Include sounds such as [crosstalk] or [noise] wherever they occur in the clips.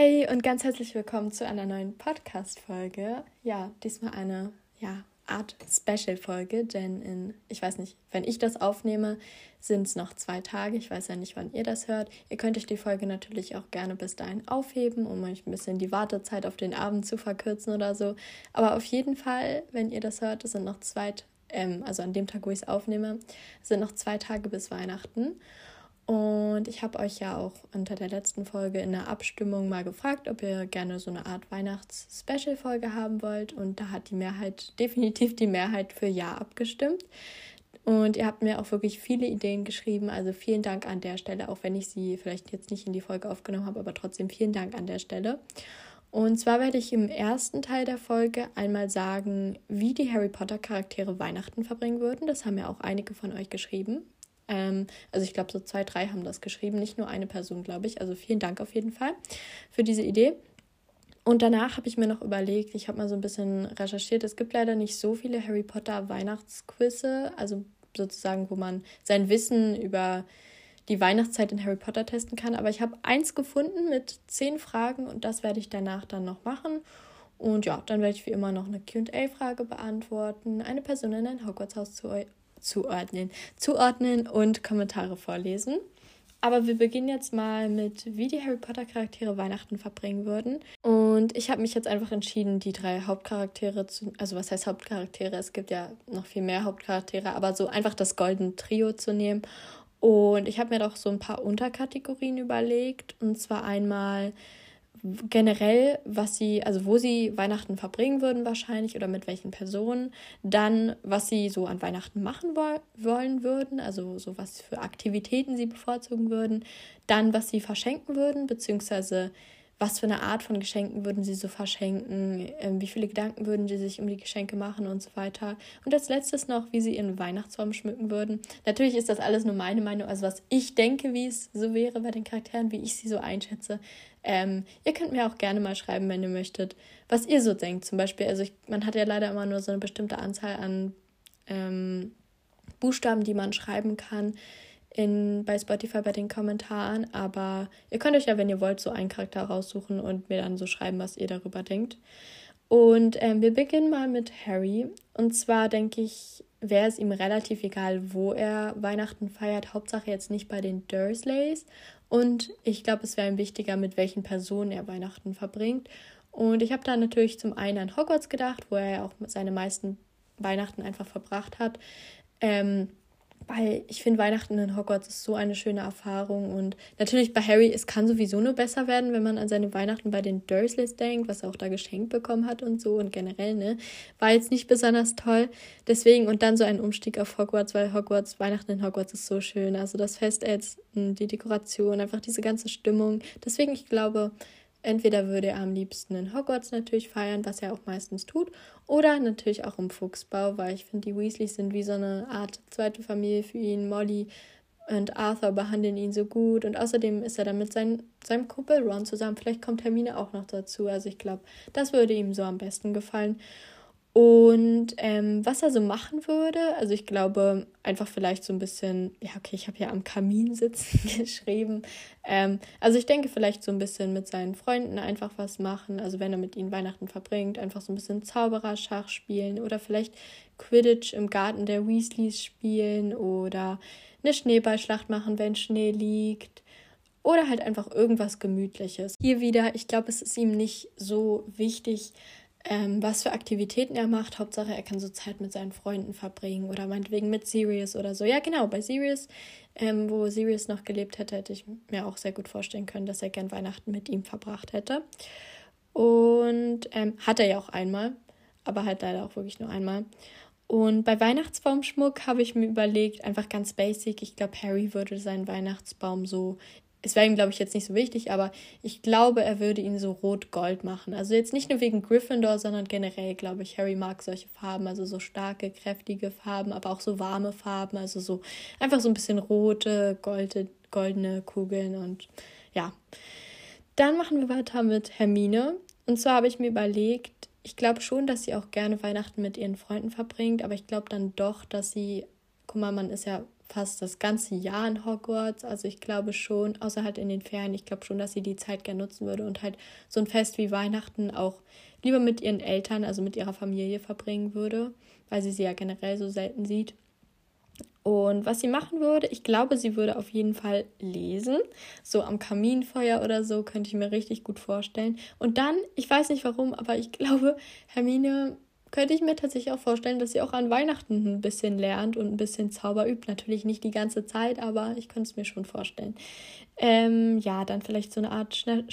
Hey und ganz herzlich willkommen zu einer neuen Podcast-Folge. Ja, diesmal eine ja, Art Special-Folge, denn in, ich weiß nicht, wenn ich das aufnehme, sind es noch zwei Tage. Ich weiß ja nicht, wann ihr das hört. Ihr könnt euch die Folge natürlich auch gerne bis dahin aufheben, um euch ein bisschen die Wartezeit auf den Abend zu verkürzen oder so. Aber auf jeden Fall, wenn ihr das hört, es sind noch zwei, ähm, also an dem Tag, wo ich es aufnehme, sind noch zwei Tage bis Weihnachten. Und ich habe euch ja auch unter der letzten Folge in der Abstimmung mal gefragt, ob ihr gerne so eine Art Weihnachts-Special-Folge haben wollt. Und da hat die Mehrheit, [laughs] definitiv die Mehrheit für Ja abgestimmt. Und ihr habt mir auch wirklich viele Ideen geschrieben. Also vielen Dank an der Stelle, auch wenn ich sie vielleicht jetzt nicht in die Folge aufgenommen habe, aber trotzdem vielen Dank an der Stelle. Und zwar werde ich im ersten Teil der Folge einmal sagen, wie die Harry Potter Charaktere Weihnachten verbringen würden. Das haben ja auch einige von euch geschrieben. Ähm, also ich glaube, so zwei, drei haben das geschrieben, nicht nur eine Person, glaube ich. Also vielen Dank auf jeden Fall für diese Idee. Und danach habe ich mir noch überlegt, ich habe mal so ein bisschen recherchiert, es gibt leider nicht so viele Harry Potter Weihnachtsquizze, also sozusagen, wo man sein Wissen über die Weihnachtszeit in Harry Potter testen kann. Aber ich habe eins gefunden mit zehn Fragen und das werde ich danach dann noch machen. Und ja, dann werde ich wie immer noch eine QA-Frage beantworten, eine Person in ein Hogwarts-Haus zu zuordnen, zuordnen und Kommentare vorlesen. Aber wir beginnen jetzt mal mit, wie die Harry Potter Charaktere Weihnachten verbringen würden. Und ich habe mich jetzt einfach entschieden, die drei Hauptcharaktere zu, also was heißt Hauptcharaktere? Es gibt ja noch viel mehr Hauptcharaktere, aber so einfach das Golden Trio zu nehmen. Und ich habe mir doch so ein paar Unterkategorien überlegt. Und zwar einmal generell, was sie, also wo sie Weihnachten verbringen würden wahrscheinlich oder mit welchen Personen, dann was sie so an Weihnachten machen wo wollen würden, also so was für Aktivitäten sie bevorzugen würden, dann was sie verschenken würden, beziehungsweise was für eine Art von Geschenken würden sie so verschenken, ähm, wie viele Gedanken würden sie sich um die Geschenke machen und so weiter. Und als letztes noch, wie sie ihren Weihnachtsbaum schmücken würden. Natürlich ist das alles nur meine Meinung, also was ich denke, wie es so wäre bei den Charakteren, wie ich sie so einschätze. Ähm, ihr könnt mir auch gerne mal schreiben, wenn ihr möchtet, was ihr so denkt. Zum Beispiel, also ich, man hat ja leider immer nur so eine bestimmte Anzahl an ähm, Buchstaben, die man schreiben kann in, bei Spotify bei den Kommentaren. Aber ihr könnt euch ja, wenn ihr wollt, so einen Charakter raussuchen und mir dann so schreiben, was ihr darüber denkt. Und ähm, wir beginnen mal mit Harry. Und zwar denke ich, wäre es ihm relativ egal, wo er Weihnachten feiert. Hauptsache jetzt nicht bei den Dursleys. Und ich glaube, es wäre ihm wichtiger, mit welchen Personen er Weihnachten verbringt. Und ich habe da natürlich zum einen an Hogwarts gedacht, wo er ja auch seine meisten Weihnachten einfach verbracht hat. Ähm, weil ich finde, Weihnachten in Hogwarts ist so eine schöne Erfahrung. Und natürlich bei Harry, es kann sowieso nur besser werden, wenn man an seine Weihnachten bei den Dursleys denkt, was er auch da geschenkt bekommen hat und so. Und generell, ne, war jetzt nicht besonders toll. Deswegen, und dann so ein Umstieg auf Hogwarts, weil Hogwarts, Weihnachten in Hogwarts ist so schön. Also das Fest die Dekoration, einfach diese ganze Stimmung. Deswegen, ich glaube, Entweder würde er am liebsten in Hogwarts natürlich feiern, was er auch meistens tut, oder natürlich auch im Fuchsbau, weil ich finde, die Weasleys sind wie so eine Art zweite Familie für ihn. Molly und Arthur behandeln ihn so gut und außerdem ist er dann mit sein, seinem Kumpel Ron zusammen. Vielleicht kommt Hermine auch noch dazu. Also ich glaube, das würde ihm so am besten gefallen. Und ähm, was er so machen würde, also ich glaube, einfach vielleicht so ein bisschen, ja, okay, ich habe ja am Kamin sitzen [laughs] geschrieben. Ähm, also ich denke, vielleicht so ein bisschen mit seinen Freunden einfach was machen. Also wenn er mit ihnen Weihnachten verbringt, einfach so ein bisschen Zaubererschach spielen oder vielleicht Quidditch im Garten der Weasleys spielen oder eine Schneeballschlacht machen, wenn Schnee liegt. Oder halt einfach irgendwas Gemütliches. Hier wieder, ich glaube, es ist ihm nicht so wichtig, ähm, was für Aktivitäten er macht. Hauptsache, er kann so Zeit mit seinen Freunden verbringen oder meinetwegen mit Sirius oder so. Ja, genau, bei Sirius, ähm, wo Sirius noch gelebt hätte, hätte ich mir auch sehr gut vorstellen können, dass er gern Weihnachten mit ihm verbracht hätte. Und ähm, hat er ja auch einmal, aber halt leider auch wirklich nur einmal. Und bei Weihnachtsbaumschmuck habe ich mir überlegt, einfach ganz basic, ich glaube, Harry würde seinen Weihnachtsbaum so es wäre ihm, glaube ich, jetzt nicht so wichtig, aber ich glaube, er würde ihn so rot-gold machen. Also jetzt nicht nur wegen Gryffindor, sondern generell, glaube ich, Harry mag solche Farben, also so starke, kräftige Farben, aber auch so warme Farben, also so einfach so ein bisschen rote, golde, goldene Kugeln und ja. Dann machen wir weiter mit Hermine. Und zwar habe ich mir überlegt, ich glaube schon, dass sie auch gerne Weihnachten mit ihren Freunden verbringt, aber ich glaube dann doch, dass sie, guck mal, man ist ja fast das ganze Jahr in Hogwarts. Also ich glaube schon, außer halt in den Ferien, ich glaube schon, dass sie die Zeit gerne nutzen würde und halt so ein Fest wie Weihnachten auch lieber mit ihren Eltern, also mit ihrer Familie verbringen würde, weil sie sie ja generell so selten sieht. Und was sie machen würde, ich glaube, sie würde auf jeden Fall lesen. So am Kaminfeuer oder so, könnte ich mir richtig gut vorstellen. Und dann, ich weiß nicht warum, aber ich [laughs] glaube, Hermine könnte ich mir tatsächlich auch vorstellen, dass sie auch an Weihnachten ein bisschen lernt und ein bisschen Zauber übt. Natürlich nicht die ganze Zeit, aber ich könnte es mir schon vorstellen. Ähm, ja, dann vielleicht so eine Art Schne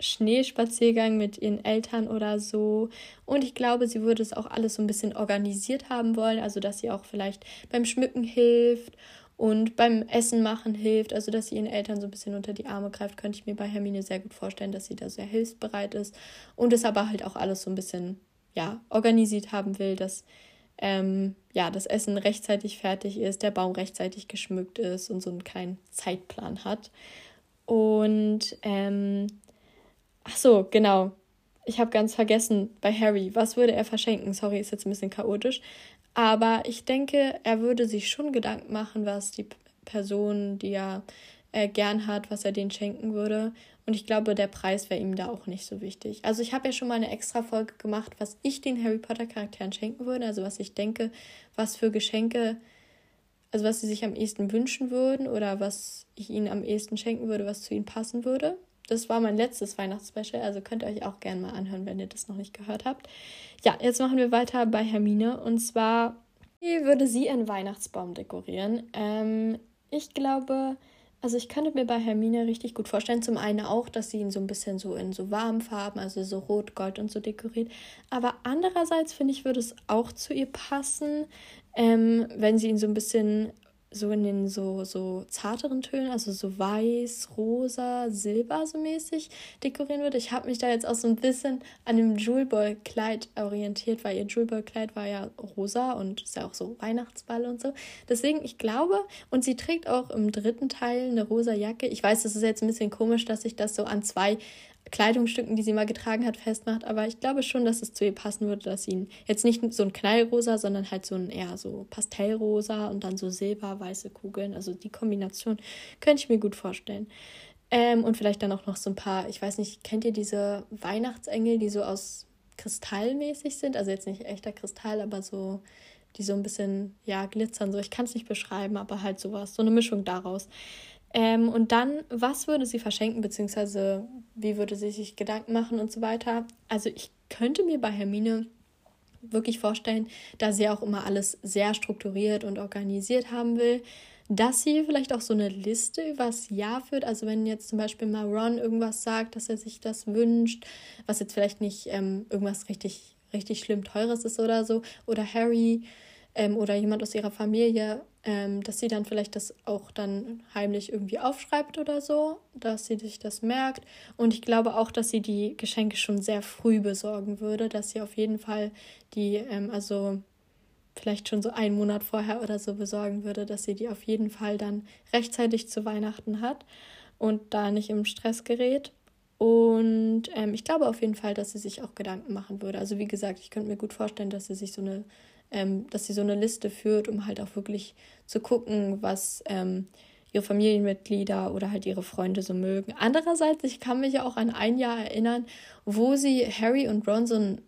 Schneespaziergang mit ihren Eltern oder so. Und ich glaube, sie würde es auch alles so ein bisschen organisiert haben wollen. Also, dass sie auch vielleicht beim Schmücken hilft und beim Essen machen hilft. Also, dass sie ihren Eltern so ein bisschen unter die Arme greift, könnte ich mir bei Hermine sehr gut vorstellen, dass sie da sehr hilfsbereit ist. Und es aber halt auch alles so ein bisschen ja, organisiert haben will, dass ähm, ja, das Essen rechtzeitig fertig ist, der Baum rechtzeitig geschmückt ist und so einen kleinen Zeitplan hat. Und ähm, ach so, genau. Ich habe ganz vergessen bei Harry, was würde er verschenken? Sorry, ist jetzt ein bisschen chaotisch. Aber ich denke, er würde sich schon Gedanken machen, was die Person, die er äh, gern hat, was er denen schenken würde. Und ich glaube, der Preis wäre ihm da auch nicht so wichtig. Also ich habe ja schon mal eine extra Folge gemacht, was ich den Harry Potter Charakteren schenken würde. Also was ich denke, was für Geschenke, also was sie sich am ehesten wünschen würden oder was ich ihnen am ehesten schenken würde, was zu ihnen passen würde. Das war mein letztes Weihnachtsspecial, also könnt ihr euch auch gerne mal anhören, wenn ihr das noch nicht gehört habt. Ja, jetzt machen wir weiter bei Hermine. Und zwar, wie würde sie einen Weihnachtsbaum dekorieren? Ähm, ich glaube, also ich könnte mir bei Hermine richtig gut vorstellen, zum einen auch, dass sie ihn so ein bisschen so in so warmen Farben, also so rot, gold und so dekoriert. Aber andererseits finde ich, würde es auch zu ihr passen, ähm, wenn sie ihn so ein bisschen so in den so, so zarteren Tönen, also so weiß, rosa, silber so mäßig dekorieren würde. Ich habe mich da jetzt auch so ein bisschen an dem Jewelboy-Kleid orientiert, weil ihr Jewelboy-Kleid war ja rosa und ist ja auch so Weihnachtsball und so. Deswegen, ich glaube, und sie trägt auch im dritten Teil eine rosa Jacke. Ich weiß, das ist jetzt ein bisschen komisch, dass ich das so an zwei Kleidungsstücken, die sie mal getragen hat, festmacht. Aber ich glaube schon, dass es zu ihr passen würde, dass sie jetzt nicht so ein Knallrosa, sondern halt so ein eher so Pastellrosa und dann so silber-weiße Kugeln. Also die Kombination könnte ich mir gut vorstellen. Ähm, und vielleicht dann auch noch so ein paar, ich weiß nicht, kennt ihr diese Weihnachtsengel, die so aus Kristallmäßig sind? Also jetzt nicht echter Kristall, aber so, die so ein bisschen, ja, glitzern. So, ich kann es nicht beschreiben, aber halt sowas, so eine Mischung daraus. Ähm, und dann, was würde sie verschenken, beziehungsweise wie würde sie sich Gedanken machen und so weiter. Also ich könnte mir bei Hermine wirklich vorstellen, da sie auch immer alles sehr strukturiert und organisiert haben will, dass sie vielleicht auch so eine Liste übers Jahr führt. Also wenn jetzt zum Beispiel mal Ron irgendwas sagt, dass er sich das wünscht, was jetzt vielleicht nicht ähm, irgendwas richtig, richtig schlimm teures ist oder so, oder Harry ähm, oder jemand aus ihrer Familie, ähm, dass sie dann vielleicht das auch dann heimlich irgendwie aufschreibt oder so, dass sie sich das merkt. Und ich glaube auch, dass sie die Geschenke schon sehr früh besorgen würde, dass sie auf jeden Fall die, ähm, also vielleicht schon so einen Monat vorher oder so besorgen würde, dass sie die auf jeden Fall dann rechtzeitig zu Weihnachten hat und da nicht im Stress gerät. Und ähm, ich glaube auf jeden Fall, dass sie sich auch Gedanken machen würde. Also wie gesagt, ich könnte mir gut vorstellen, dass sie sich so eine ähm, dass sie so eine Liste führt, um halt auch wirklich zu gucken, was ähm, ihre Familienmitglieder oder halt ihre Freunde so mögen. Andererseits, ich kann mich ja auch an ein Jahr erinnern, wo sie Harry und Ron so einen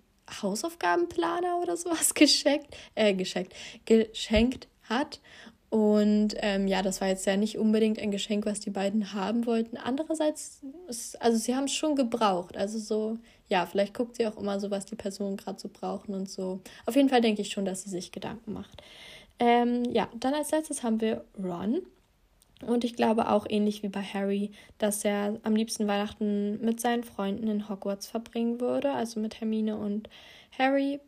Hausaufgabenplaner oder sowas [laughs] geschenkt, äh, geschenkt, geschenkt hat. Und ähm, ja, das war jetzt ja nicht unbedingt ein Geschenk, was die beiden haben wollten. Andererseits, also sie haben es schon gebraucht. Also so, ja, vielleicht guckt sie auch immer so, was die Personen gerade so brauchen und so. Auf jeden Fall denke ich schon, dass sie sich Gedanken macht. Ähm, ja, dann als letztes haben wir Ron. Und ich glaube auch ähnlich wie bei Harry, dass er am liebsten Weihnachten mit seinen Freunden in Hogwarts verbringen würde, also mit Hermine und Harry.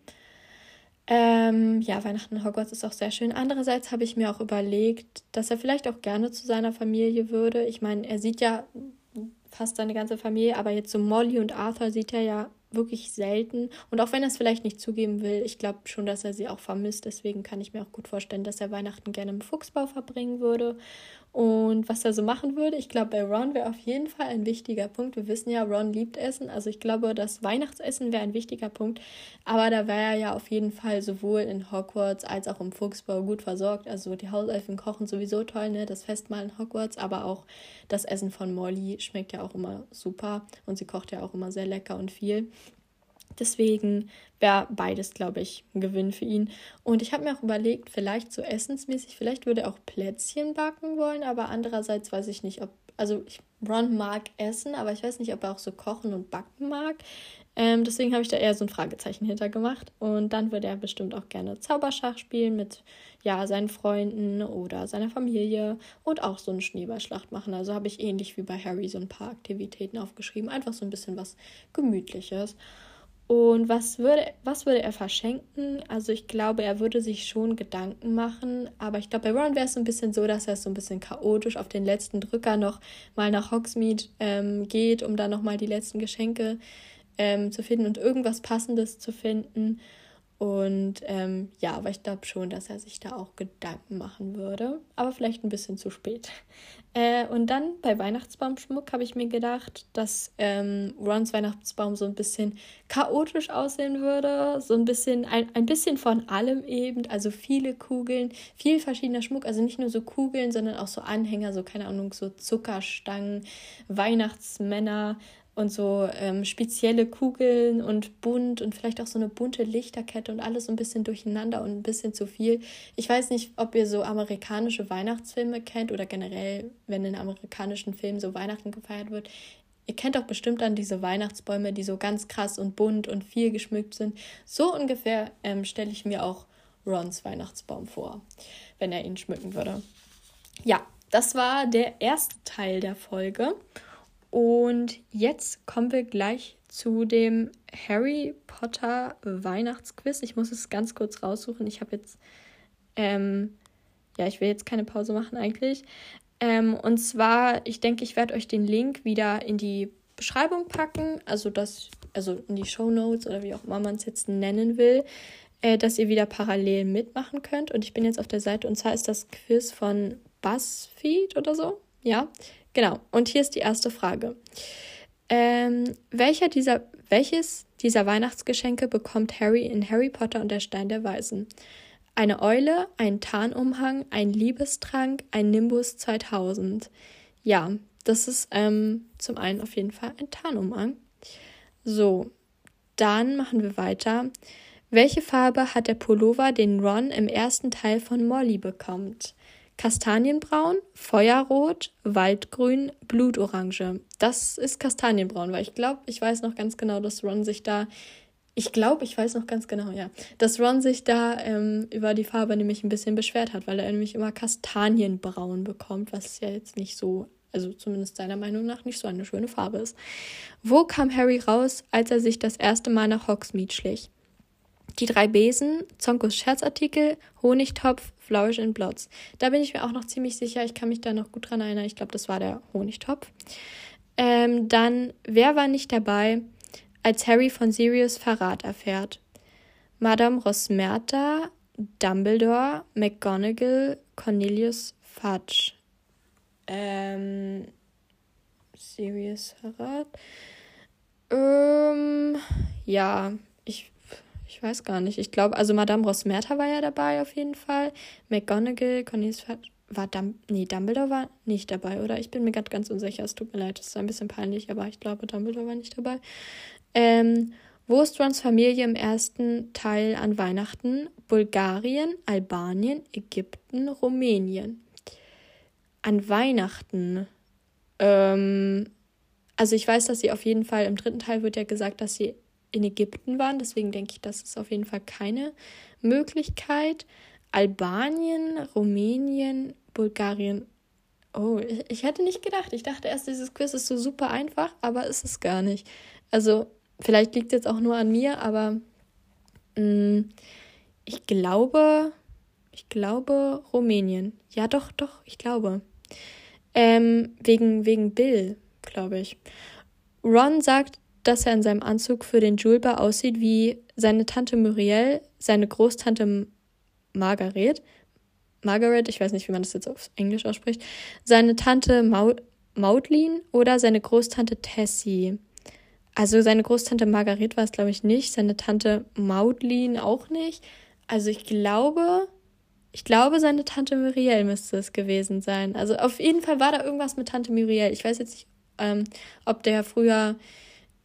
Ähm, ja, Weihnachten in Hogwarts ist auch sehr schön. Andererseits habe ich mir auch überlegt, dass er vielleicht auch gerne zu seiner Familie würde. Ich meine, er sieht ja fast seine ganze Familie, aber jetzt so Molly und Arthur sieht er ja wirklich selten. Und auch wenn er es vielleicht nicht zugeben will, ich glaube schon, dass er sie auch vermisst. Deswegen kann ich mir auch gut vorstellen, dass er Weihnachten gerne im Fuchsbau verbringen würde. Und was er so machen würde. Ich glaube, bei Ron wäre auf jeden Fall ein wichtiger Punkt. Wir wissen ja, Ron liebt Essen. Also ich glaube, das Weihnachtsessen wäre ein wichtiger Punkt. Aber da wäre er ja auf jeden Fall sowohl in Hogwarts als auch im Fuchsbau gut versorgt. Also die Hauselfen kochen sowieso toll, ne? Das Festmahl in Hogwarts, aber auch das Essen von Molly schmeckt ja auch immer super. Und sie kocht ja auch immer sehr lecker und viel. Deswegen wäre beides, glaube ich, ein Gewinn für ihn. Und ich habe mir auch überlegt, vielleicht so essensmäßig, vielleicht würde er auch Plätzchen backen wollen, aber andererseits weiß ich nicht, ob, also ich, Ron mag Essen, aber ich weiß nicht, ob er auch so kochen und backen mag. Ähm, deswegen habe ich da eher so ein Fragezeichen hintergemacht. Und dann würde er bestimmt auch gerne Zauberschach spielen mit ja, seinen Freunden oder seiner Familie und auch so eine Schneeballschlacht machen. Also habe ich ähnlich wie bei Harry so ein paar Aktivitäten aufgeschrieben. Einfach so ein bisschen was Gemütliches. Und was würde, was würde er verschenken? Also ich glaube, er würde sich schon Gedanken machen, aber ich glaube, bei Ron wäre es so ein bisschen so, dass er so ein bisschen chaotisch auf den letzten Drücker noch mal nach Hogsmeade ähm, geht, um da noch mal die letzten Geschenke ähm, zu finden und irgendwas Passendes zu finden. Und ähm, ja, aber ich glaube schon, dass er sich da auch Gedanken machen würde. Aber vielleicht ein bisschen zu spät. [laughs] Äh, und dann bei Weihnachtsbaumschmuck habe ich mir gedacht, dass ähm, Rons Weihnachtsbaum so ein bisschen chaotisch aussehen würde. So ein bisschen, ein, ein bisschen von allem eben. Also viele Kugeln, viel verschiedener Schmuck. Also nicht nur so Kugeln, sondern auch so Anhänger, so keine Ahnung, so Zuckerstangen, Weihnachtsmänner und so ähm, spezielle Kugeln und bunt und vielleicht auch so eine bunte Lichterkette und alles so ein bisschen durcheinander und ein bisschen zu viel. Ich weiß nicht, ob ihr so amerikanische Weihnachtsfilme kennt oder generell, wenn in amerikanischen Filmen so Weihnachten gefeiert wird. Ihr kennt doch bestimmt dann diese Weihnachtsbäume, die so ganz krass und bunt und viel geschmückt sind. So ungefähr ähm, stelle ich mir auch Rons Weihnachtsbaum vor, wenn er ihn schmücken würde. Ja, das war der erste Teil der Folge. Und jetzt kommen wir gleich zu dem Harry Potter Weihnachtsquiz. Ich muss es ganz kurz raussuchen. Ich habe jetzt, ähm, ja, ich will jetzt keine Pause machen eigentlich. Ähm, und zwar, ich denke, ich werde euch den Link wieder in die Beschreibung packen, also das, also in die Show Notes oder wie auch immer man es jetzt nennen will, äh, dass ihr wieder parallel mitmachen könnt. Und ich bin jetzt auf der Seite und zwar ist das Quiz von BuzzFeed oder so. Ja, Genau, und hier ist die erste Frage. Ähm, welcher dieser, welches dieser Weihnachtsgeschenke bekommt Harry in Harry Potter und der Stein der Weisen? Eine Eule, ein Tarnumhang, ein Liebestrank, ein Nimbus 2000. Ja, das ist ähm, zum einen auf jeden Fall ein Tarnumhang. So, dann machen wir weiter. Welche Farbe hat der Pullover, den Ron im ersten Teil von Molly bekommt? Kastanienbraun, Feuerrot, Waldgrün, Blutorange. Das ist Kastanienbraun, weil ich glaube, ich weiß noch ganz genau, dass Ron sich da, ich glaube, ich weiß noch ganz genau, ja, dass Ron sich da ähm, über die Farbe nämlich ein bisschen beschwert hat, weil er nämlich immer Kastanienbraun bekommt, was ja jetzt nicht so, also zumindest seiner Meinung nach nicht so eine schöne Farbe ist. Wo kam Harry raus, als er sich das erste Mal nach Hogsmeade schlich? Die drei Besen, Zonkos Scherzartikel, Honigtopf, Flourish in Blots. Da bin ich mir auch noch ziemlich sicher. Ich kann mich da noch gut dran erinnern. Ich glaube, das war der Honigtopf. Ähm, dann, wer war nicht dabei, als Harry von Sirius Verrat erfährt? Madame Rosmerta, Dumbledore, McGonagall, Cornelius Fudge. Ähm, Sirius Verrat? Ähm, ja, weiß gar nicht. Ich glaube, also Madame Rosmerta war ja dabei auf jeden Fall. McGonagall, Cornelius war Dum nee, Dumbledore war nicht dabei, oder? Ich bin mir gerade ganz unsicher. Es tut mir leid, das ist ein bisschen peinlich, aber ich glaube, Dumbledore war nicht dabei. Ähm, wo ist Rons Familie im ersten Teil an Weihnachten? Bulgarien, Albanien, Ägypten, Rumänien. An Weihnachten. Ähm, also ich weiß, dass sie auf jeden Fall im dritten Teil wird ja gesagt, dass sie in Ägypten waren. Deswegen denke ich, das ist auf jeden Fall keine Möglichkeit. Albanien, Rumänien, Bulgarien. Oh, ich, ich hätte nicht gedacht. Ich dachte erst, dieses Quiz ist so super einfach, aber ist es gar nicht. Also, vielleicht liegt es jetzt auch nur an mir, aber mh, mm, ich glaube, ich glaube Rumänien. Ja, doch, doch, ich glaube. Ähm, wegen, wegen Bill, glaube ich. Ron sagt, dass er in seinem Anzug für den Julber aussieht wie seine Tante Muriel, seine Großtante Margaret. Margaret, ich weiß nicht, wie man das jetzt auf Englisch ausspricht, seine Tante Maud Maudlin oder seine Großtante Tessie. Also seine Großtante Margaret war es, glaube ich, nicht, seine Tante Maudlin auch nicht. Also ich glaube, ich glaube, seine Tante Muriel müsste es gewesen sein. Also auf jeden Fall war da irgendwas mit Tante Muriel. Ich weiß jetzt nicht, ähm, ob der früher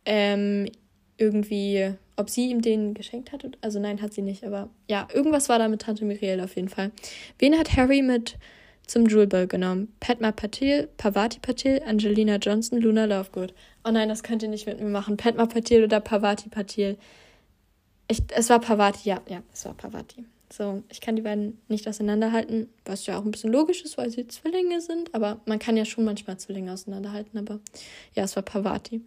ähm, irgendwie, ob sie ihm den geschenkt hat. Also nein, hat sie nicht. Aber ja, irgendwas war da mit Tante Muriel auf jeden Fall. Wen hat Harry mit zum Jewel genommen? Padma Patil, Pavati Patil, Angelina Johnson, Luna Lovegood. Oh nein, das könnt ihr nicht mit mir machen. Padma Patil oder Pavati Patil. Ich, es war Pavati, ja, ja, es war Pavati. So, ich kann die beiden nicht auseinanderhalten, was ja auch ein bisschen logisch ist, weil sie Zwillinge sind, aber man kann ja schon manchmal Zwillinge auseinanderhalten, aber ja, es war Pavati.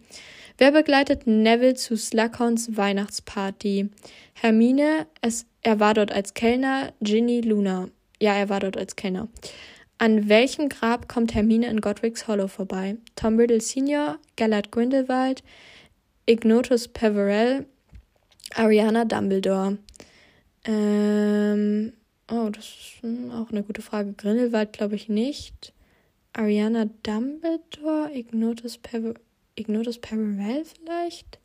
Wer begleitet Neville zu Slughorns Weihnachtsparty? Hermine, es, er war dort als Kellner, Ginny, Luna. Ja, er war dort als Kellner. An welchem Grab kommt Hermine in Godric's Hollow vorbei? Tom Riddle Sr., Gellert Grindelwald, Ignotus Peverell, Ariana Dumbledore. Ähm, oh, das ist auch eine gute Frage. Grindelwald glaube ich nicht. Ariana Dumbledore, Ignotus, Pever Ignotus Peverell vielleicht?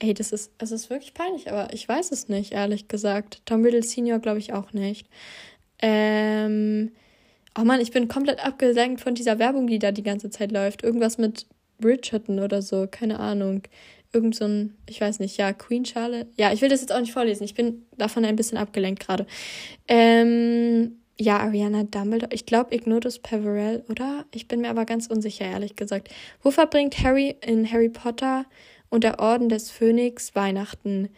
Ey, das ist, es ist wirklich peinlich, aber ich weiß es nicht, ehrlich gesagt. Tom Riddle Senior glaube ich auch nicht. Ähm, oh Mann, ich bin komplett abgesenkt von dieser Werbung, die da die ganze Zeit läuft. Irgendwas mit Bridgerton oder so, keine Ahnung irgend so ein, ich weiß nicht, ja, Queen Charlotte. Ja, ich will das jetzt auch nicht vorlesen. Ich bin davon ein bisschen abgelenkt gerade. Ähm, ja, Ariana Dumbledore. Ich glaube Ignotus Peverell, oder? Ich bin mir aber ganz unsicher, ehrlich gesagt. Wo verbringt Harry in Harry Potter und der Orden des Phönix Weihnachten?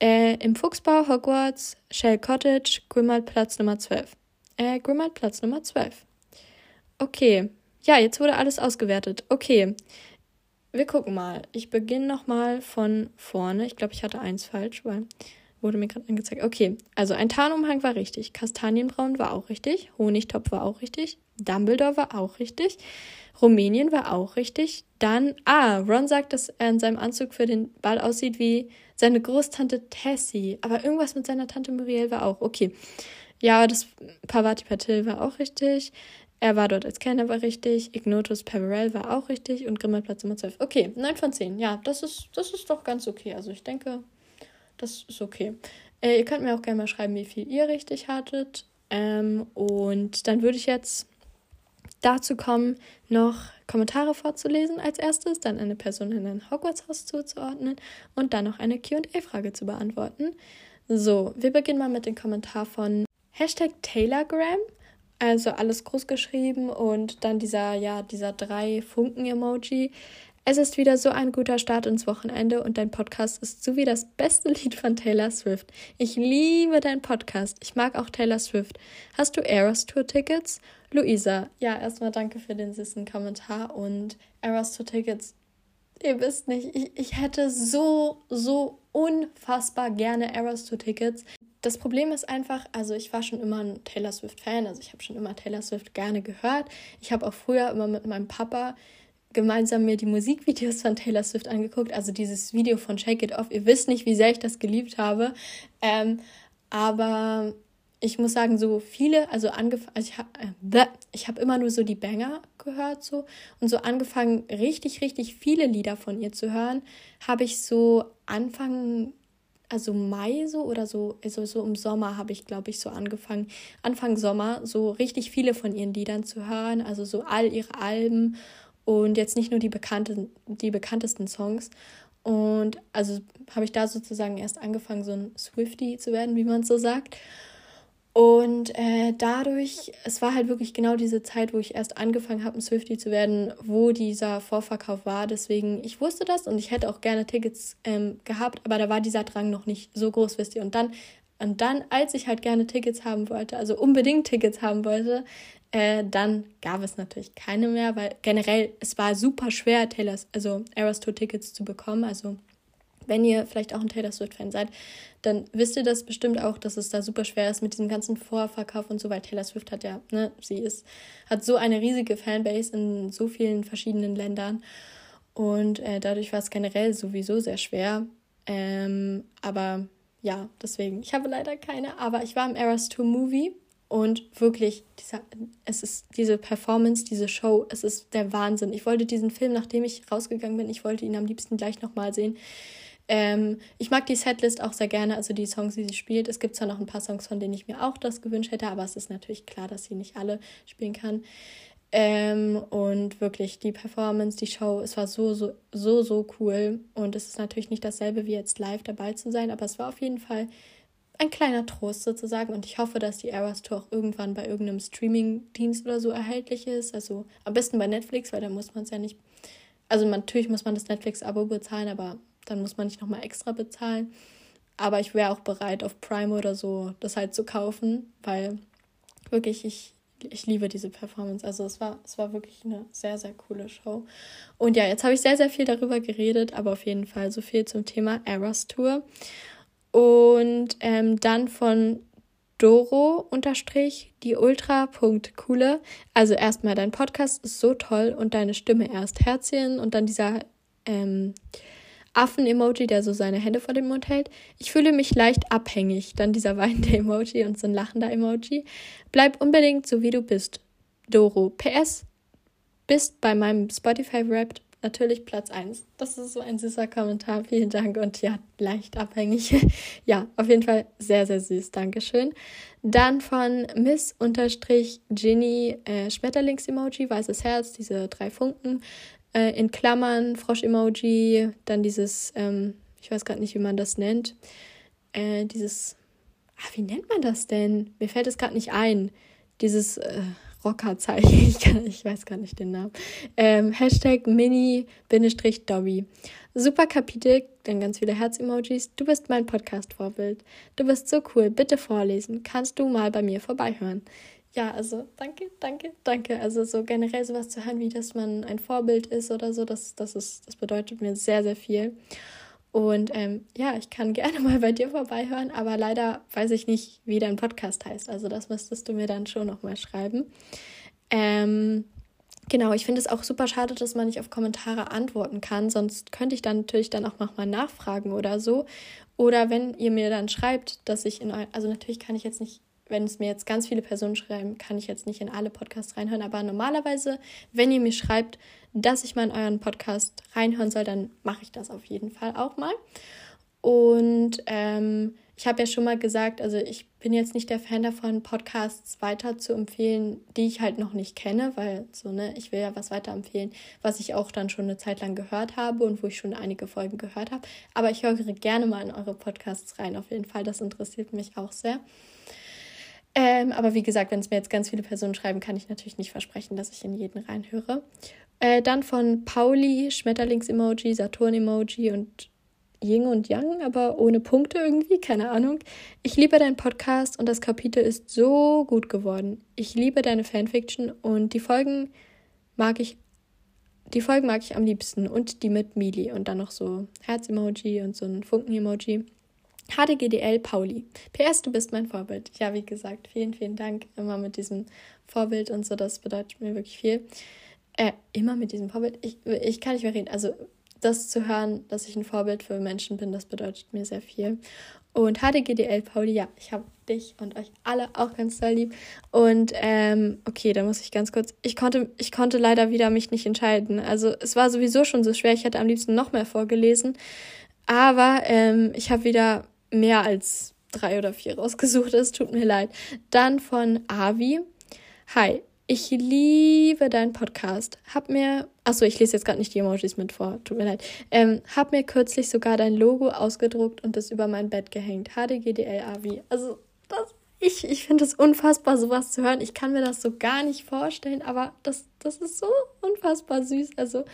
Äh, Im Fuchsbau, Hogwarts, Shell Cottage, Grimald Platz Nummer 12. Äh, Grimald Platz Nummer 12. Okay. Ja, jetzt wurde alles ausgewertet. Okay. Wir gucken mal. Ich beginne nochmal von vorne. Ich glaube, ich hatte eins falsch, weil wurde mir gerade angezeigt. Okay, also ein Tarnumhang war richtig. Kastanienbraun war auch richtig. Honigtopf war auch richtig. Dumbledore war auch richtig. Rumänien war auch richtig. Dann, ah, Ron sagt, dass er in seinem Anzug für den Ball aussieht wie seine Großtante Tessie. Aber irgendwas mit seiner Tante Muriel war auch. Okay. Ja, das Pavati Patil war auch richtig. Er war dort als Kellner, war richtig. Ignotus Peverell war auch richtig. Und Grimmauld Platz Nummer 12. Okay, 9 von 10. Ja, das ist, das ist doch ganz okay. Also ich denke, das ist okay. Äh, ihr könnt mir auch gerne mal schreiben, wie viel ihr richtig hattet. Ähm, und dann würde ich jetzt dazu kommen, noch Kommentare vorzulesen als erstes, dann eine Person in ein Hogwarts-Haus zuzuordnen und dann noch eine QA-Frage zu beantworten. So, wir beginnen mal mit dem Kommentar von Hashtag Taylorgram. Also alles groß geschrieben und dann dieser, ja, dieser drei Funken-Emoji. Es ist wieder so ein guter Start ins Wochenende und dein Podcast ist so wie das beste [laughs] Lied von Taylor Swift. Ich liebe deinen Podcast. Ich mag auch Taylor Swift. Hast du Eras Tour Tickets? Luisa, ja, erstmal danke für den süßen Kommentar und Eras Tour Tickets. Ihr wisst nicht, ich, ich hätte so, so unfassbar gerne Eras Tour Tickets das Problem ist einfach, also ich war schon immer ein Taylor Swift-Fan, also ich habe schon immer Taylor Swift gerne gehört. Ich habe auch früher immer mit meinem Papa gemeinsam mir die Musikvideos von Taylor Swift angeguckt. Also dieses Video von Shake It Off. Ihr wisst nicht, wie sehr ich das geliebt habe. Ähm, aber ich muss sagen, so viele, also angefangen, also ich habe äh, ich hab immer nur so die Banger gehört so und so angefangen, richtig, richtig viele Lieder von ihr zu hören, habe ich so Anfang also Mai so oder so, also so im Sommer habe ich, glaube ich, so angefangen, Anfang Sommer, so richtig viele von ihren Liedern zu hören, also so all ihre Alben und jetzt nicht nur die bekannten, die bekanntesten Songs. Und also habe ich da sozusagen erst angefangen, so ein Swifty zu werden, wie man so sagt. Und äh, dadurch, es war halt wirklich genau diese Zeit, wo ich erst angefangen habe, ein Swifty zu werden, wo dieser Vorverkauf war. Deswegen, ich wusste das und ich hätte auch gerne Tickets ähm, gehabt, aber da war dieser Drang noch nicht so groß, wisst ihr. Und dann, und dann, als ich halt gerne Tickets haben wollte, also unbedingt Tickets haben wollte, äh, dann gab es natürlich keine mehr, weil generell es war super schwer, Taylors, also Eras Tour Tickets zu bekommen. Also wenn ihr vielleicht auch ein Taylor Swift-Fan seid, dann wisst ihr das bestimmt auch, dass es da super schwer ist mit diesem ganzen Vorverkauf und so, weil Taylor Swift hat ja, ne, sie ist, hat so eine riesige Fanbase in so vielen verschiedenen Ländern. Und äh, dadurch war es generell sowieso sehr schwer. Ähm, aber ja, deswegen. Ich habe leider keine, aber ich war im Eras Tour Movie Und wirklich, dieser, es ist diese Performance, diese Show, es ist der Wahnsinn. Ich wollte diesen Film, nachdem ich rausgegangen bin, ich wollte ihn am liebsten gleich nochmal sehen. Ähm, ich mag die Setlist auch sehr gerne, also die Songs, die sie spielt. Es gibt zwar noch ein paar Songs, von denen ich mir auch das gewünscht hätte, aber es ist natürlich klar, dass sie nicht alle spielen kann. Ähm, und wirklich die Performance, die Show, es war so, so, so, so cool. Und es ist natürlich nicht dasselbe wie jetzt live dabei zu sein, aber es war auf jeden Fall ein kleiner Trost sozusagen. Und ich hoffe, dass die Eras Tour auch irgendwann bei irgendeinem Streaming-Dienst oder so erhältlich ist. Also am besten bei Netflix, weil da muss man es ja nicht. Also natürlich muss man das Netflix-Abo bezahlen, aber dann muss man nicht nochmal extra bezahlen. Aber ich wäre auch bereit, auf Prime oder so das halt zu kaufen, weil wirklich ich, ich liebe diese Performance. Also es war, es war wirklich eine sehr, sehr coole Show. Und ja, jetzt habe ich sehr, sehr viel darüber geredet, aber auf jeden Fall so viel zum Thema Eras Tour. Und ähm, dann von Doro unterstrich die Ultra.coole. Also erstmal dein Podcast ist so toll und deine Stimme erst Herzchen und dann dieser ähm, Affen-Emoji, der so seine Hände vor dem Mund hält. Ich fühle mich leicht abhängig. Dann dieser weinende Emoji und so ein lachender Emoji. Bleib unbedingt so wie du bist. Doro. PS. Bist bei meinem Spotify-Rap natürlich Platz 1. Das ist so ein süßer Kommentar. Vielen Dank und ja, leicht abhängig. [laughs] ja, auf jeden Fall sehr, sehr süß. Dankeschön. Dann von Miss unterstrich Ginny äh, Schmetterlings-Emoji, weißes Herz, diese drei Funken. Äh, in Klammern, Frosch-Emoji, dann dieses, ähm, ich weiß gerade nicht, wie man das nennt, äh, dieses, ah, wie nennt man das denn? Mir fällt es gerade nicht ein. Dieses äh, Rockerzeichen, [laughs] ich, ich weiß gar nicht den Namen. Ähm, Hashtag Mini-Dobby. Super Kapitel, dann ganz viele Herz-Emojis. Du bist mein Podcast-Vorbild. Du bist so cool. Bitte vorlesen. Kannst du mal bei mir vorbeihören? Ja, also danke, danke, danke. Also so generell sowas zu hören, wie dass man ein Vorbild ist oder so, das, das, ist, das bedeutet mir sehr, sehr viel. Und ähm, ja, ich kann [laughs] gerne mal bei dir vorbeihören, aber leider weiß ich nicht, wie dein Podcast heißt. Also das müsstest du mir dann schon nochmal schreiben. Ähm, genau, ich finde es auch super schade, dass man nicht auf Kommentare antworten kann. Sonst könnte ich dann natürlich dann auch nochmal nachfragen oder so. Oder wenn ihr mir dann schreibt, dass ich in also natürlich kann ich jetzt nicht wenn es mir jetzt ganz viele Personen schreiben, kann ich jetzt nicht in alle Podcasts reinhören. Aber normalerweise, wenn ihr mir schreibt, dass ich mal in euren Podcast reinhören soll, dann mache ich das auf jeden Fall auch mal. Und ähm, ich habe ja schon mal gesagt, also ich bin jetzt nicht der Fan davon, Podcasts weiter zu empfehlen, die ich halt noch nicht kenne, weil so, ne, ich will ja was weiterempfehlen, was ich auch dann schon eine Zeit lang gehört habe und wo ich schon einige Folgen gehört habe. Aber ich höre gerne mal in eure Podcasts rein, auf jeden Fall. Das interessiert mich auch sehr. Ähm, aber wie gesagt, wenn es mir jetzt ganz viele Personen schreiben, kann ich natürlich nicht versprechen, dass ich in jeden reinhöre. Äh, dann von Pauli, Schmetterlings-Emoji, Saturn-Emoji und Ying und Yang, aber ohne Punkte irgendwie, keine Ahnung. Ich liebe deinen Podcast und das Kapitel ist so gut geworden. Ich liebe deine Fanfiction und die Folgen mag ich, die Folgen mag ich am liebsten und die mit Mili und dann noch so Herz-Emoji und so ein Funken-Emoji. HDGDL Pauli. PS, du bist mein Vorbild. Ja, wie gesagt, vielen, vielen Dank immer mit diesem Vorbild und so. Das bedeutet mir wirklich viel. Äh, immer mit diesem Vorbild. Ich, ich kann nicht mehr reden. Also, das zu hören, dass ich ein Vorbild für Menschen bin, das bedeutet mir sehr viel. Und HDGDL Pauli, ja, ich habe dich und euch alle auch ganz doll lieb. Und ähm, okay, da muss ich ganz kurz. Ich konnte, ich konnte leider wieder mich nicht entscheiden. Also es war sowieso schon so schwer. Ich hätte am liebsten noch mehr vorgelesen. Aber ähm, ich habe wieder mehr als drei oder vier rausgesucht. Es tut mir leid. Dann von Avi. Hi, ich liebe deinen Podcast. Hab mir, achso, ich lese jetzt gerade nicht die Emojis mit vor, tut mir leid. Ähm, hab mir kürzlich sogar dein Logo ausgedruckt und es über mein Bett gehängt. HDGDL Avi. Also, das, ich, ich finde es unfassbar, sowas zu hören. Ich kann mir das so gar nicht vorstellen, aber das, das ist so unfassbar süß. Also,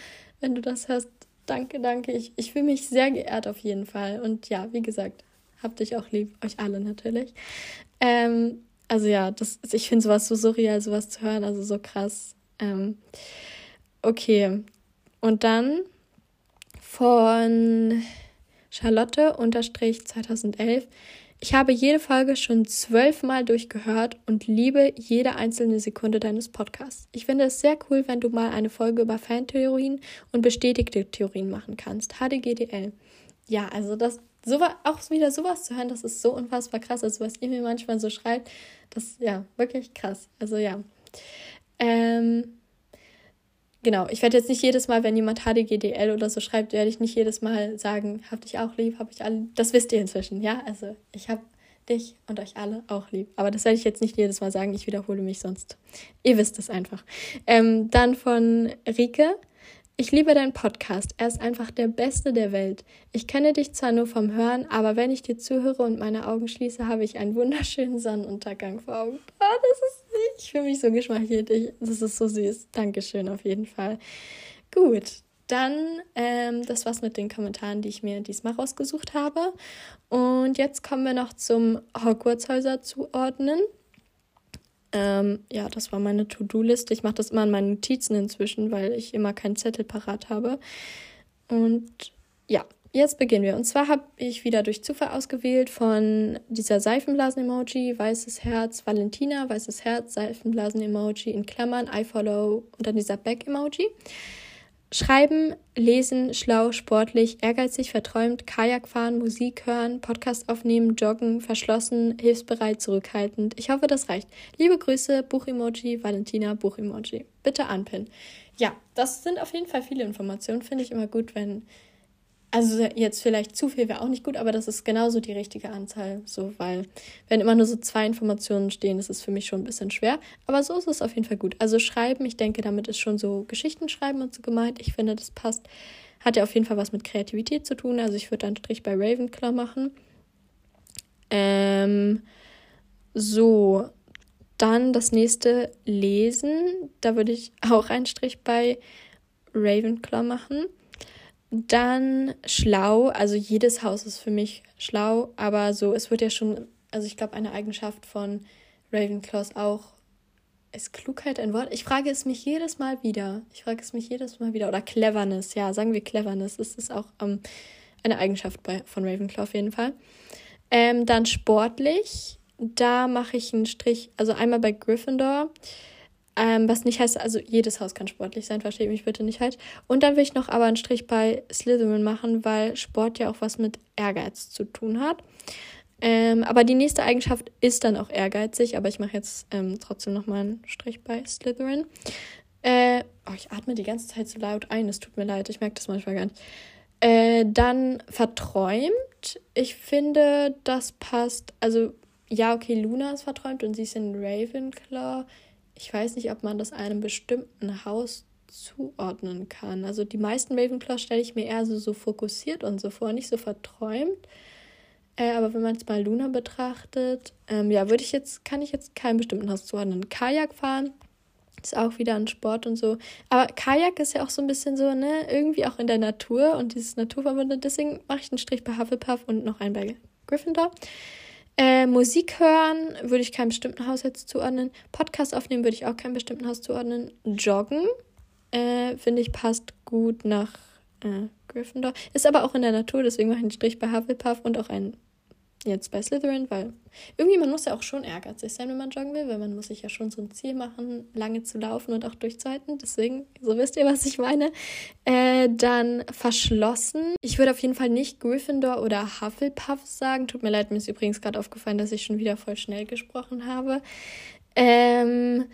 wenn du das hörst, danke, danke. Ich, ich fühle mich sehr geehrt auf jeden Fall. Und ja, wie gesagt, hab dich auch lieb, euch alle natürlich. Ähm, also ja, das, ich finde sowas so surreal, sowas zu hören, also so krass. Ähm, okay, und dann von Charlotte unterstrich 2011. Ich habe jede Folge schon zwölfmal durchgehört und liebe jede einzelne Sekunde deines Podcasts. Ich finde es sehr cool, wenn du mal eine Folge über Fantheorien und bestätigte Theorien machen kannst. HDGDL. Ja, also das, so, auch wieder sowas zu hören, das ist so unfassbar krass. Also was ihr mir manchmal so schreibt, das ja wirklich krass. Also ja. Ähm, genau, ich werde jetzt nicht jedes Mal, wenn jemand HDGDL oder so schreibt, werde ich nicht jedes Mal sagen, hab dich auch lieb, hab ich alle. Das wisst ihr inzwischen, ja? Also ich habe dich und euch alle auch lieb. Aber das werde ich jetzt nicht jedes Mal sagen, ich wiederhole mich sonst. Ihr wisst es einfach. Ähm, dann von Rike. Ich liebe deinen Podcast. Er ist einfach der beste der Welt. Ich kenne dich zwar nur vom Hören, aber wenn ich dir zuhöre und meine Augen schließe, habe ich einen wunderschönen Sonnenuntergang vor Augen. Oh, das ist, ich fühle mich so geschmeichelt. das ist so süß. Dankeschön auf jeden Fall. Gut, dann, ähm, das war's mit den Kommentaren, die ich mir diesmal rausgesucht habe. Und jetzt kommen wir noch zum Hogwarts-Häuser zuordnen. Ähm, ja, das war meine To-Do-Liste. Ich mache das immer in meinen Notizen inzwischen, weil ich immer keinen Zettel parat habe. Und ja, jetzt beginnen wir. Und zwar habe ich wieder durch Zufall ausgewählt von dieser Seifenblasen-Emoji, weißes Herz, Valentina, weißes Herz, Seifenblasen-Emoji in Klammern, I follow und dann dieser Back-Emoji. Schreiben, lesen, schlau, sportlich, ehrgeizig, verträumt, Kajak fahren, Musik hören, Podcast aufnehmen, joggen, verschlossen, hilfsbereit, zurückhaltend. Ich hoffe, das reicht. Liebe Grüße, Buchemoji, Valentina, Buchemoji. Bitte anpinnen. Ja, das sind auf jeden Fall viele Informationen. Finde ich immer gut, wenn also jetzt vielleicht zu viel wäre auch nicht gut, aber das ist genauso die richtige Anzahl, so, weil wenn immer nur so zwei Informationen stehen, ist für mich schon ein bisschen schwer. Aber so ist es auf jeden Fall gut. Also schreiben, ich denke, damit ist schon so Geschichten schreiben und so gemeint. Ich finde, das passt. Hat ja auf jeden Fall was mit Kreativität zu tun. Also ich würde einen Strich bei Ravenclaw machen. Ähm, so, dann das nächste Lesen. Da würde ich [laughs] auch einen Strich bei Ravenclaw machen. Dann schlau, also jedes Haus ist für mich schlau, aber so, es wird ja schon, also ich glaube, eine Eigenschaft von Ravenclaws auch, ist Klugheit ein Wort? Ich frage es mich jedes Mal wieder. Ich frage es mich jedes Mal wieder. Oder Cleverness, ja, sagen wir Cleverness. Das ist auch ähm, eine Eigenschaft bei, von Ravenclaw auf jeden Fall. Ähm, dann sportlich, da mache ich einen Strich, also einmal bei Gryffindor. Ähm, was nicht heißt, also jedes Haus kann sportlich sein, verstehe mich bitte nicht halt. Und dann will ich noch aber einen Strich bei Slytherin machen, weil Sport ja auch was mit Ehrgeiz zu tun hat. Ähm, aber die nächste Eigenschaft ist dann auch ehrgeizig, aber ich mache jetzt ähm, trotzdem nochmal einen Strich bei Slytherin. Äh, oh, ich atme die ganze Zeit so laut ein, es tut mir leid, ich merke das manchmal gar nicht. Äh, dann verträumt. Ich finde, das passt. Also, ja, okay, Luna ist verträumt und sie ist in Ravenclaw ich weiß nicht, ob man das einem bestimmten Haus zuordnen kann. Also die meisten Ravenclaw stelle ich mir eher so, so fokussiert und so vor, nicht so verträumt. Äh, aber wenn man es mal Luna betrachtet, ähm, ja, würde ich jetzt, kann ich jetzt keinem bestimmten Haus zuordnen. Kajak fahren ist auch wieder ein Sport und so. Aber Kajak ist ja auch so ein bisschen so, ne, irgendwie auch in der Natur und dieses Naturverbundene. Deswegen mache ich einen Strich bei Hufflepuff und noch einen bei Gryffindor. Äh, Musik hören würde ich keinem bestimmten Haus jetzt zuordnen. Podcast aufnehmen würde ich auch keinem bestimmten Haus zuordnen. Joggen äh, finde ich passt gut nach äh, Gryffindor. Ist aber auch in der Natur, deswegen mache ich einen Strich bei Hufflepuff und auch einen jetzt bei Slytherin, weil irgendwie man muss ja auch schon ehrgeizig sein, wenn man joggen will, weil man muss sich ja schon so ein Ziel machen, lange zu laufen und auch durchzuhalten. Deswegen, so wisst ihr, was ich meine. Äh, dann verschlossen. Ich würde auf jeden Fall nicht Gryffindor oder Hufflepuff sagen. Tut mir leid, mir ist übrigens gerade aufgefallen, dass ich schon wieder voll schnell gesprochen habe. Ähm,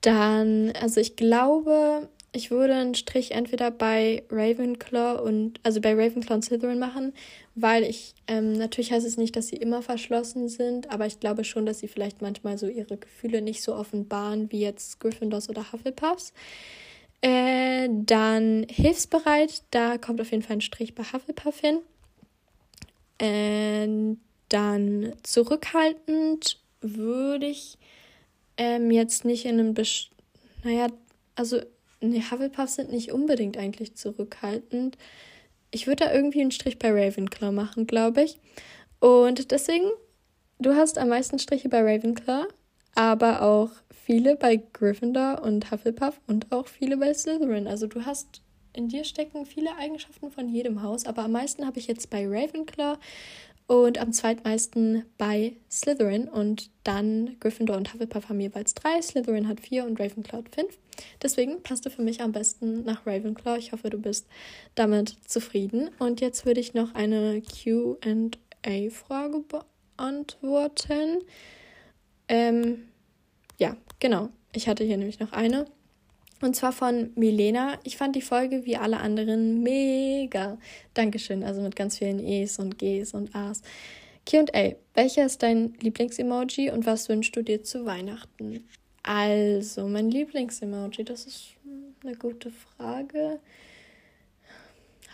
dann, also ich glaube, ich würde einen Strich entweder bei Ravenclaw und, also bei Ravenclaw und Slytherin machen, weil ich, ähm, natürlich heißt es nicht, dass sie immer verschlossen sind, aber ich glaube schon, dass sie vielleicht manchmal so ihre Gefühle nicht so offenbaren wie jetzt Gryffindors oder Hufflepuffs. Äh, dann hilfsbereit, da kommt auf jeden Fall ein Strich bei Hufflepuff hin. Äh, dann zurückhaltend würde ich ähm, jetzt nicht in einem, Best naja, also Nee, Hufflepuffs sind nicht unbedingt eigentlich zurückhaltend. Ich würde da irgendwie einen Strich bei Ravenclaw machen, glaube ich. Und deswegen, du hast am meisten Striche bei Ravenclaw, aber auch viele bei Gryffindor und Hufflepuff und auch viele bei Slytherin. Also du hast in dir stecken viele Eigenschaften von jedem Haus, aber am meisten habe ich jetzt bei Ravenclaw Und am zweitmeisten bei Slytherin und dann Gryffindor und Hufflepuff haben jeweils drei, Slytherin hat vier und Ravenclaw fünf. Deswegen passt du für mich am besten nach Ravenclaw. Ich hoffe, du bist damit zufrieden. Und jetzt würde ich noch eine QA-Frage beantworten. Ähm, ja, genau. Ich hatte hier nämlich noch eine. Und zwar von Milena. Ich fand die Folge wie alle anderen mega. Dankeschön. Also mit ganz vielen E's und G's und A's. QA. Welcher ist dein Lieblingsemoji und was wünschst du dir zu Weihnachten? Also, mein Lieblingsemoji, das ist eine gute Frage.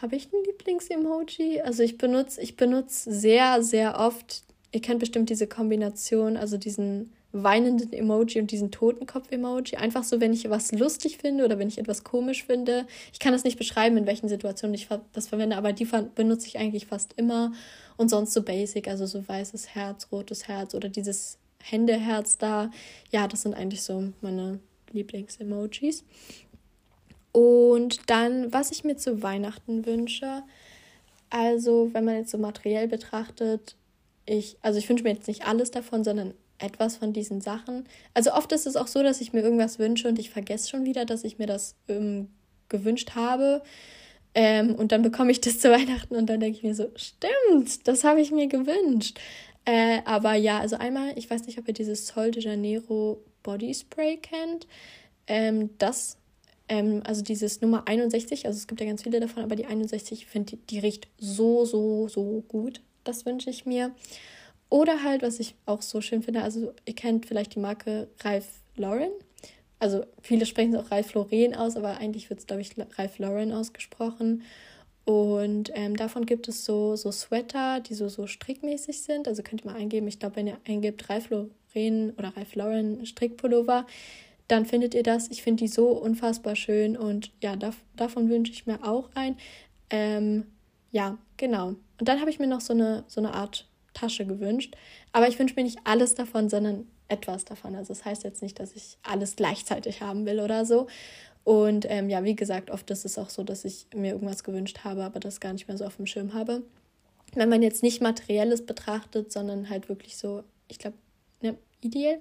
Habe ich ein Lieblingsemoji? Also ich benutze, ich benutze sehr, sehr oft, ihr kennt bestimmt diese Kombination, also diesen weinenden Emoji und diesen Totenkopf-Emoji. Einfach so, wenn ich was lustig finde oder wenn ich etwas komisch finde. Ich kann das nicht beschreiben, in welchen Situationen ich das verwende, aber die benutze ich eigentlich fast immer. Und sonst so basic, also so weißes Herz, rotes Herz oder dieses Händeherz da. Ja, das sind eigentlich so meine Lieblings-Emojis. Und dann, was ich mir zu Weihnachten wünsche, also wenn man jetzt so materiell betrachtet, ich, also ich wünsche mir jetzt nicht alles davon, sondern etwas von diesen Sachen. Also oft ist es auch so, dass ich mir irgendwas wünsche und ich vergesse schon wieder, dass ich mir das ähm, gewünscht habe. Ähm, und dann bekomme ich das [laughs] zu Weihnachten und dann denke ich mir so, stimmt, das habe ich mir gewünscht. Äh, aber ja, also einmal, ich weiß nicht, ob ihr dieses Sol de Janeiro Body Spray kennt. Ähm, das, ähm, also dieses Nummer 61, also es gibt ja ganz viele davon, aber die 61, ich finde, die, die riecht so, so, so gut. Das wünsche ich mir. Oder halt, was ich auch so schön finde, also ihr kennt vielleicht die Marke Ralph Lauren. Also viele sprechen es auch Ralph Lauren aus, aber eigentlich wird es, glaube ich, Ralph Lauren ausgesprochen. Und ähm, davon gibt es so, so Sweater, die so, so strickmäßig sind. Also könnt ihr mal eingeben, ich glaube, wenn ihr eingebt Ralph Lauren oder Ralph Lauren Strickpullover, dann findet ihr das. Ich finde die so unfassbar schön und ja, da, davon wünsche ich mir auch ein. Ähm, ja, genau. Und dann habe ich mir noch so eine, so eine Art Tasche gewünscht. Aber ich wünsche mir nicht alles davon, sondern etwas davon. Also das heißt jetzt nicht, dass ich alles gleichzeitig haben will oder so. Und ähm, ja, wie gesagt, oft ist es auch so, dass ich mir irgendwas gewünscht habe, aber das gar nicht mehr so auf dem Schirm habe. Wenn man jetzt nicht materielles betrachtet, sondern halt wirklich so, ich glaube, ne, ideal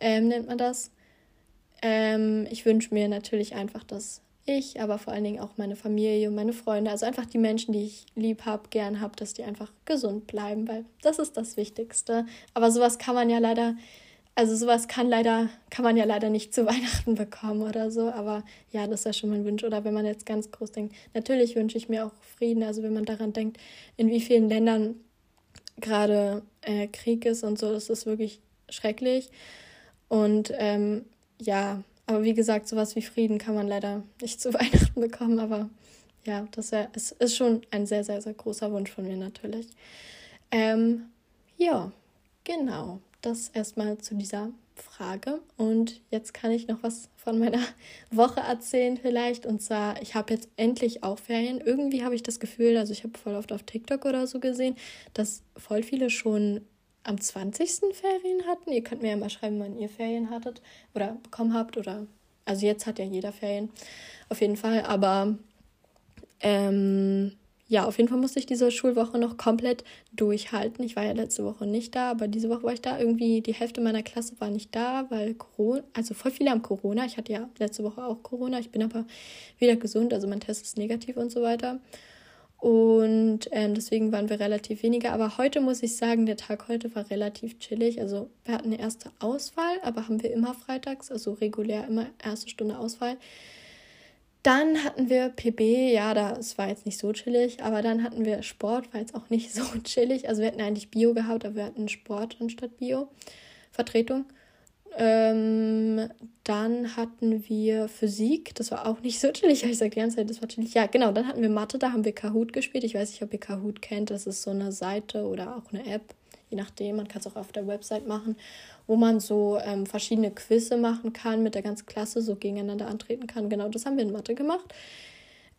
ähm, nennt man das. Ähm, ich wünsche mir natürlich einfach, dass ich, aber vor allen Dingen auch meine Familie und meine Freunde, also einfach die Menschen, die ich lieb habe, gern habe, dass die einfach gesund bleiben, weil das ist das Wichtigste. Aber sowas kann man ja leider, also sowas kann leider, kann man ja leider nicht zu [laughs] Weihnachten bekommen oder so. Aber ja, das ist ja schon mein Wunsch. Oder wenn man jetzt ganz groß denkt, natürlich wünsche ich mir auch Frieden. Also wenn man daran denkt, in wie vielen Ländern gerade äh, Krieg ist und so, das ist wirklich schrecklich. Und ähm, ja, aber wie gesagt, sowas wie Frieden kann man leider nicht [laughs] zu Weihnachten bekommen. Aber ja, das ist, ist schon ein sehr, sehr, sehr großer Wunsch von mir natürlich. Ähm, ja, genau. Das erstmal zu dieser Frage. Und jetzt kann ich noch was von meiner [laughs] Woche erzählen vielleicht. Und zwar, ich habe jetzt endlich auch Ferien. Irgendwie habe ich das Gefühl, also ich habe voll oft auf TikTok oder so gesehen, dass voll viele schon am 20. Ferien hatten. Ihr könnt mir ja mal schreiben, wann ihr Ferien hattet oder bekommen habt oder also jetzt hat ja jeder Ferien auf jeden Fall, aber ähm, ja, auf jeden Fall musste ich diese Schulwoche noch komplett durchhalten. Ich war ja letzte Woche nicht da, aber diese Woche war ich da. Irgendwie die Hälfte meiner Klasse war nicht da, weil Corona, also voll viele haben Corona. Ich hatte ja letzte Woche auch Corona. Ich bin aber wieder gesund, also mein Test ist negativ und so weiter. Und ähm, deswegen waren wir relativ weniger. Aber heute muss ich sagen, der Tag heute war relativ chillig. Also wir hatten eine erste Auswahl, aber haben wir immer freitags, also regulär immer erste Stunde Auswahl. Dann hatten wir PB, ja, das war jetzt nicht so chillig, aber dann hatten wir Sport, war jetzt auch nicht [laughs] so chillig. Also wir hatten eigentlich Bio gehabt, aber wir hatten Sport anstatt Bio. Vertretung. Ähm, dann hatten wir Physik, das war auch nicht so chillig. [laughs] Ich sage die ganze Zeit, das war chillig. Ja, genau, dann hatten wir Mathe, da haben wir Kahoot gespielt. Ich weiß nicht, ob ihr Kahoot kennt. Das ist so eine Seite oder auch eine App, je nachdem. Man kann es auch auf der Website machen, wo man so ähm, verschiedene Quizze machen kann, mit der ganzen Klasse so gegeneinander antreten kann. Genau, das haben wir in Mathe gemacht.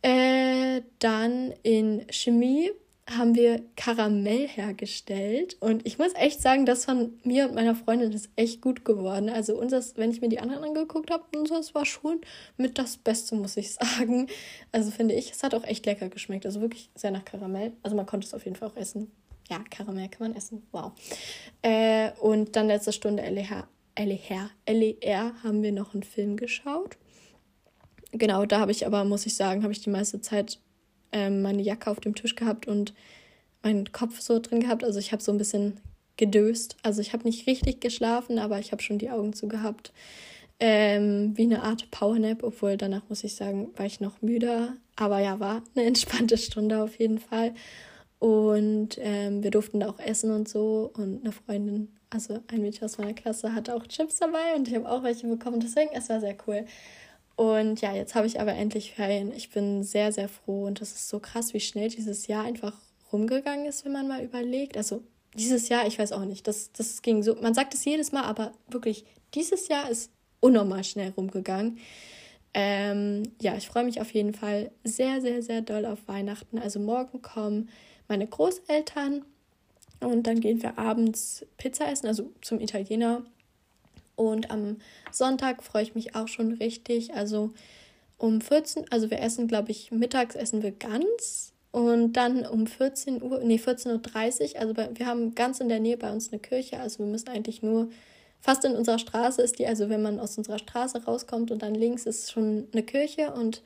Äh, dann in Chemie haben wir Karamell hergestellt. Und ich muss echt sagen, das von mir und meiner Freundin ist echt gut geworden. Also unseres, wenn ich mir die anderen angeguckt habe, unseres war schon mit das Beste, muss ich sagen. Also finde ich, es hat auch echt lecker geschmeckt. Also wirklich sehr nach Karamell. Also man konnte es auf jeden Fall auch essen. ja, Karamell kann man essen. Wow. Äh, und dann letzte Stunde LER, LER, LER haben wir noch einen Film geschaut. Genau, da habe ich aber, muss ich sagen, habe ich die meiste Zeit ähm, meine Jacke auf dem Tisch gehabt und meinen Kopf so drin gehabt. Also ich habe so ein bisschen gedöst. Also ich habe nicht richtig geschlafen, aber ich habe schon die Augen zugehabt. Ähm, wie eine Art Powernap, obwohl danach muss ich sagen, war ich noch müder. Aber ja, war eine [laughs] entspannte Stunde auf jeden Fall. Und ähm, wir durften da auch essen und so. Und eine Freundin, also ein Mädchen aus meiner Klasse, hatte auch Chips dabei und ich habe auch welche bekommen. Deswegen, es war sehr cool. Und ja, jetzt habe ich aber endlich Ferien. Ich bin sehr, sehr froh und das ist so krass, wie schnell dieses Jahr einfach rumgegangen ist, wenn man mal überlegt. Also dieses Jahr, ich weiß auch nicht, das, das ging so, man sagt es jedes Mal, aber wirklich, dieses Jahr ist unnormal schnell rumgegangen. Ähm, ja, ich freue mich auf jeden Fall sehr, sehr, sehr doll auf Weihnachten. Also morgen kommen meine Großeltern und dann gehen wir abends Pizza essen, also zum Italiener. Und am Sonntag freue ich mich auch schon richtig. Also um 14, also wir essen, glaube ich, mittags essen wir ganz und dann um 14 Uhr, nee, 14.30 Uhr, also bei, wir haben ganz in der Nähe bei uns eine Kirche, also wir müssen eigentlich nur, fast in unserer Straße ist die, also wenn man aus unserer Straße rauskommt und dann links ist schon eine Kirche und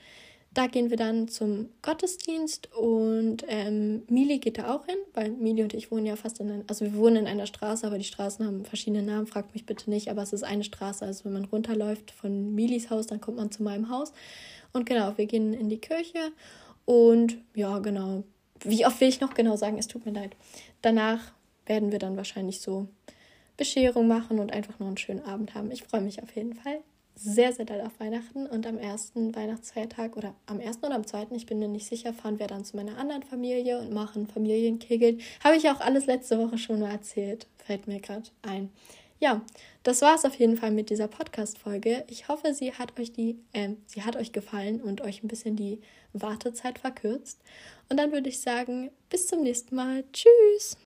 da gehen wir dann zum Gottesdienst und ähm, Mili geht da auch hin, weil Mili und ich wohnen ja fast in einer, also wir wohnen in einer Straße, aber die Straßen haben verschiedene Namen, fragt mich bitte nicht, aber es ist eine Straße. Also wenn man runterläuft von Milis Haus, dann kommt man zu meinem Haus. Und genau, wir gehen in die Kirche und ja, genau. Wie oft will ich noch genau sagen? Es tut mir leid. Danach werden wir dann wahrscheinlich so Bescherung machen und einfach noch einen schönen Abend haben. Ich freue mich auf jeden Fall sehr, sehr doll auf Weihnachten und am ersten Weihnachtsfeiertag oder am ersten oder am zweiten, ich bin mir nicht sicher, fahren wir dann zu meiner anderen Familie und machen Familienkegeln. Habe ich auch alles letzte Woche schon mal erzählt, fällt mir gerade ein. Ja, das war es auf jeden Fall mit dieser Podcast-Folge. Ich hoffe, sie hat euch die, äh, sie hat euch gefallen und euch ein bisschen die Wartezeit verkürzt. Und dann würde ich sagen, bis zum nächsten Mal. Tschüss!